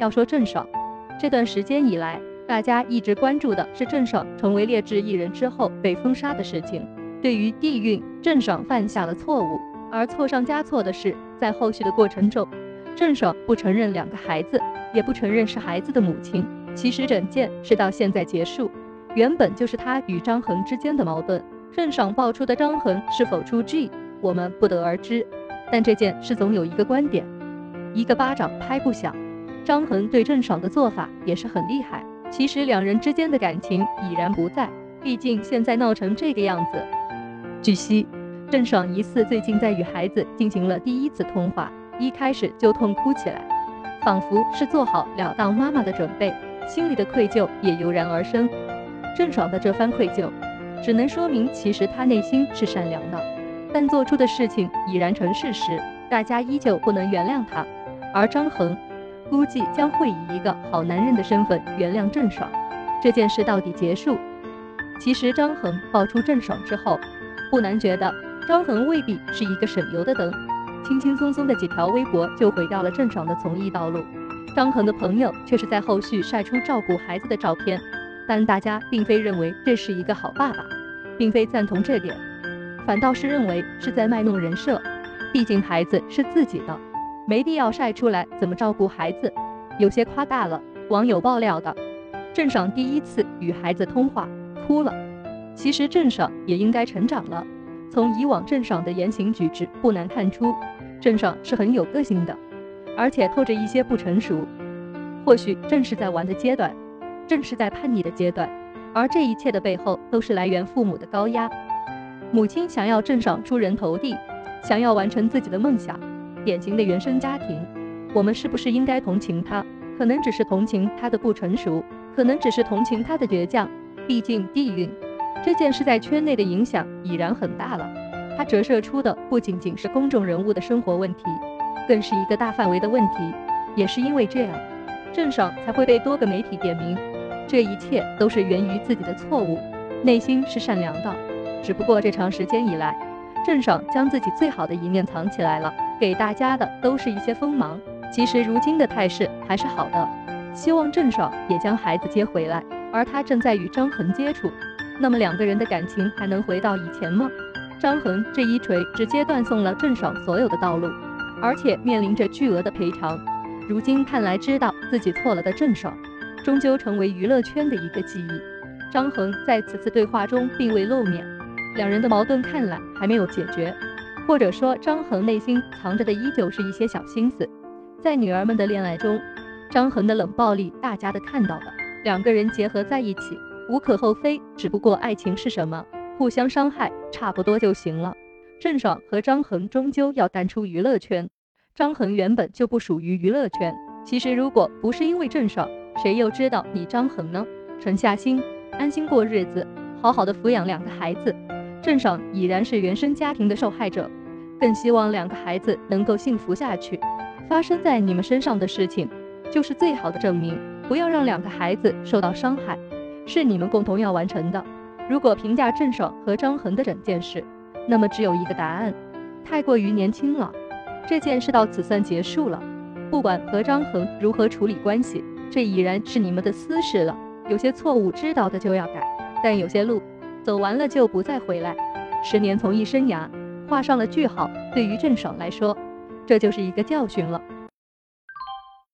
要说郑爽，这段时间以来，大家一直关注的是郑爽成为劣质艺人之后被封杀的事情。对于地孕，郑爽犯下了错误，而错上加错的是，在后续的过程中，郑爽不承认两个孩子，也不承认是孩子的母亲。其实整件事到现在结束，原本就是她与张恒之间的矛盾。郑爽爆出的张恒是否出 G，我们不得而知。但这件事总有一个观点，一个巴掌拍不响。张恒对郑爽的做法也是很厉害。其实两人之间的感情已然不在，毕竟现在闹成这个样子。据悉，郑爽疑似最近在与孩子进行了第一次通话，一开始就痛哭起来，仿佛是做好了当妈妈的准备，心里的愧疚也油然而生。郑爽的这番愧疚。只能说明，其实她内心是善良的，但做出的事情已然成事实，大家依旧不能原谅她。而张恒估计将会以一个好男人的身份原谅郑爽。这件事到底结束？其实张恒爆出郑爽之后，不难觉得张恒未必是一个省油的灯，轻轻松松的几条微博就毁掉了郑爽的从艺道路。张恒的朋友却是在后续晒出照顾孩子的照片。但大家并非认为这是一个好爸爸，并非赞同这点，反倒是认为是在卖弄人设。毕竟孩子是自己的，没必要晒出来怎么照顾孩子，有些夸大了。网友爆料的，郑爽第一次与孩子通话哭了。其实郑爽也应该成长了，从以往郑爽的言行举止不难看出，郑爽是很有个性的，而且透着一些不成熟。或许正是在玩的阶段。正是在叛逆的阶段，而这一切的背后都是来源父母的高压。母亲想要郑爽出人头地，想要完成自己的梦想，典型的原生家庭。我们是不是应该同情他？可能只是同情他的不成熟，可能只是同情他的倔强。毕竟地运这件事在圈内的影响已然很大了，它折射出的不仅仅是公众人物的生活问题，更是一个大范围的问题。也是因为这样，郑爽才会被多个媒体点名。这一切都是源于自己的错误，内心是善良的，只不过这长时间以来，郑爽将自己最好的一面藏起来了，给大家的都是一些锋芒。其实如今的态势还是好的，希望郑爽也将孩子接回来，而他正在与张恒接触，那么两个人的感情还能回到以前吗？张恒这一锤直接断送了郑爽所有的道路，而且面临着巨额的赔偿。如今看来，知道自己错了的郑爽。终究成为娱乐圈的一个记忆。张恒在此次对话中并未露面，两人的矛盾看来还没有解决，或者说张恒内心藏着的依旧是一些小心思。在女儿们的恋爱中，张恒的冷暴力大家都看到了，两个人结合在一起无可厚非，只不过爱情是什么，互相伤害差不多就行了。郑爽和张恒终究要淡出娱乐圈，张恒原本就不属于娱乐圈。其实如果不是因为郑爽，谁又知道你张恒呢？沉下心，安心过日子，好好的抚养两个孩子。郑爽已然是原生家庭的受害者，更希望两个孩子能够幸福下去。发生在你们身上的事情，就是最好的证明。不要让两个孩子受到伤害，是你们共同要完成的。如果评价郑爽和张恒的整件事，那么只有一个答案：太过于年轻了。这件事到此算结束了。不管和张恒如何处理关系。这已然是你们的私事了。有些错误知道的就要改，但有些路走完了就不再回来。十年从艺生涯画上了句号，对于郑爽来说，这就是一个教训了。